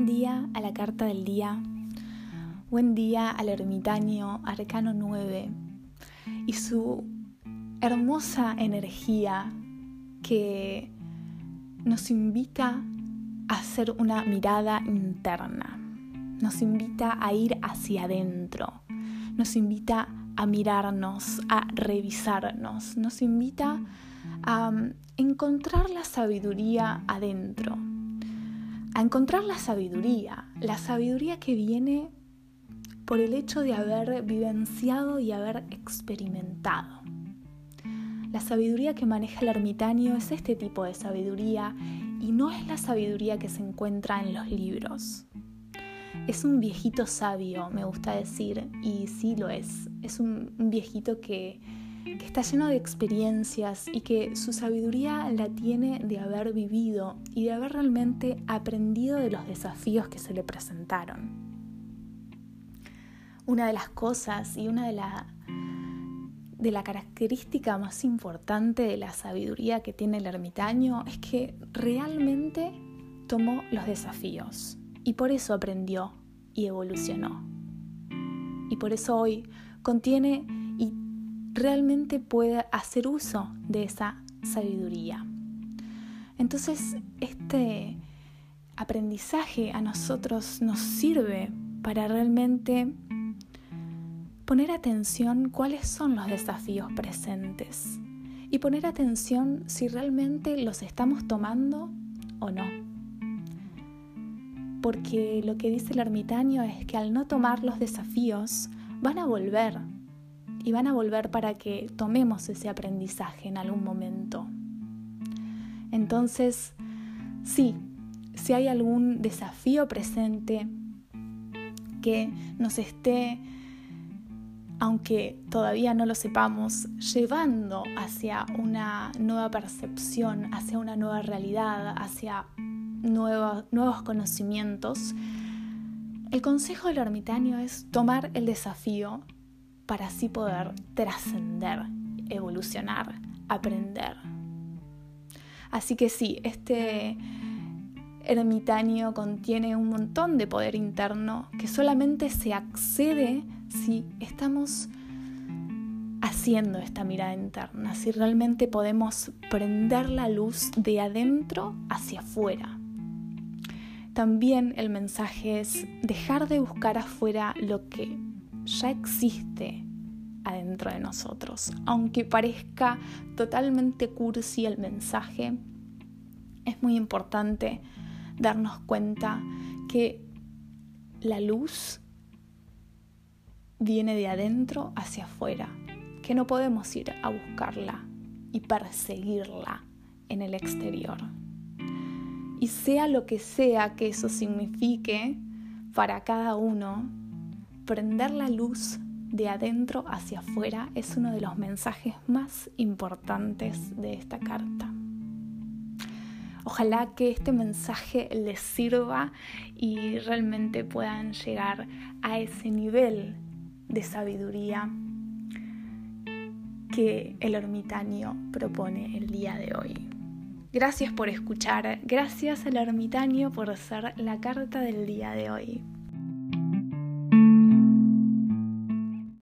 Buen día a la carta del día. Buen día al ermitaño Arcano 9 y su hermosa energía que nos invita a hacer una mirada interna, nos invita a ir hacia adentro, nos invita a mirarnos, a revisarnos, nos invita a mm, encontrar la sabiduría adentro, a encontrar la sabiduría, la sabiduría que viene por el hecho de haber vivenciado y haber experimentado. La sabiduría que maneja el ermitaño es este tipo de sabiduría y no es la sabiduría que se encuentra en los libros. Es un viejito sabio, me gusta decir, y sí lo es. Es un, viejito que, que está lleno de experiencias y que su sabiduría la tiene de haber vivido y de haber realmente aprendido de los desafíos que se le presentaron. Una de las cosas y una de la, de la característica más importante de la sabiduría que tiene el ermitaño es que realmente tomó los desafíos y por eso aprendió y evolucionó. Y por eso hoy contiene realmente puede hacer uso de esa sabiduría. Entonces, este aprendizaje a nosotros nos sirve para realmente poner atención cuáles son los desafíos presentes y poner atención si realmente los estamos tomando o no. Porque lo que dice el ermitaño es que al no tomar los desafíos van a volver y van a volver para que tomemos ese aprendizaje en algún momento. Entonces, sí, si hay algún desafío presente que nos esté, aunque todavía no lo sepamos, llevando hacia una nueva percepción, hacia una nueva realidad, hacia nuevos conocimientos, el consejo del ermitaño es tomar el desafío para así poder trascender, evolucionar, aprender. Así que sí, este ermitaño contiene un montón de poder interno que solamente se accede si estamos haciendo esta mirada interna, si realmente podemos prender la luz de adentro hacia afuera. También el mensaje es dejar de buscar afuera lo que ya existe adentro de nosotros. Aunque parezca totalmente cursi el mensaje, es muy importante darnos cuenta que la luz viene de adentro hacia afuera, que no podemos ir a buscarla y perseguirla en el exterior. Y sea lo que sea que eso signifique para cada uno, prender la luz de adentro hacia afuera es uno de los mensajes más importantes de esta carta. Ojalá que este mensaje les sirva y realmente puedan llegar a ese nivel de sabiduría que el ermitaño propone el día de hoy. Gracias por escuchar, gracias al ermitaño por ser la carta del día de hoy.